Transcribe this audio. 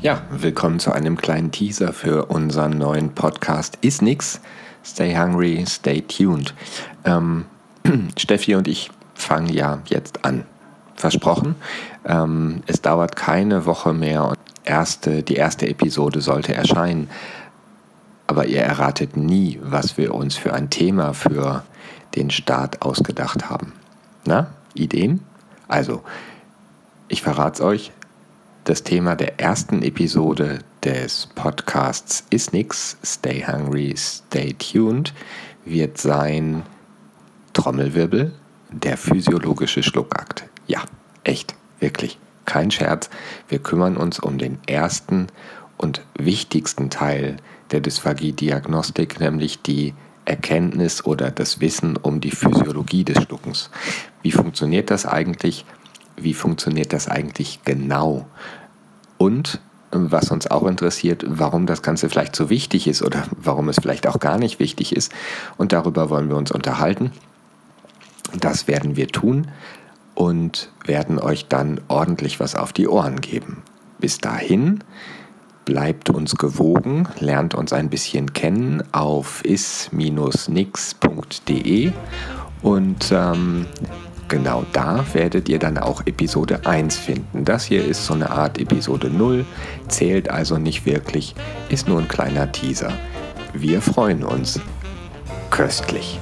Ja, willkommen zu einem kleinen Teaser für unseren neuen Podcast Ist nix. Stay hungry, stay tuned. Ähm, Steffi und ich fangen ja jetzt an. Versprochen. Ähm, es dauert keine Woche mehr und erste, die erste Episode sollte erscheinen. Aber ihr erratet nie, was wir uns für ein Thema für den Start ausgedacht haben. Na, Ideen? Also, ich verrate es euch. Das Thema der ersten Episode des Podcasts ist nix. Stay hungry, stay tuned wird sein Trommelwirbel, der physiologische Schluckakt. Ja, echt, wirklich, kein Scherz. Wir kümmern uns um den ersten und wichtigsten Teil der Dysphagie-Diagnostik, nämlich die Erkenntnis oder das Wissen um die Physiologie des Schluckens. Wie funktioniert das eigentlich? Wie funktioniert das eigentlich genau? Und was uns auch interessiert, warum das Ganze vielleicht so wichtig ist oder warum es vielleicht auch gar nicht wichtig ist. Und darüber wollen wir uns unterhalten. Das werden wir tun und werden euch dann ordentlich was auf die Ohren geben. Bis dahin bleibt uns gewogen, lernt uns ein bisschen kennen auf is-nix.de und ähm, genau da werdet ihr dann auch Episode 1 finden. Das hier ist so eine Art Episode 0, zählt also nicht wirklich, ist nur ein kleiner Teaser. Wir freuen uns. Köstlich.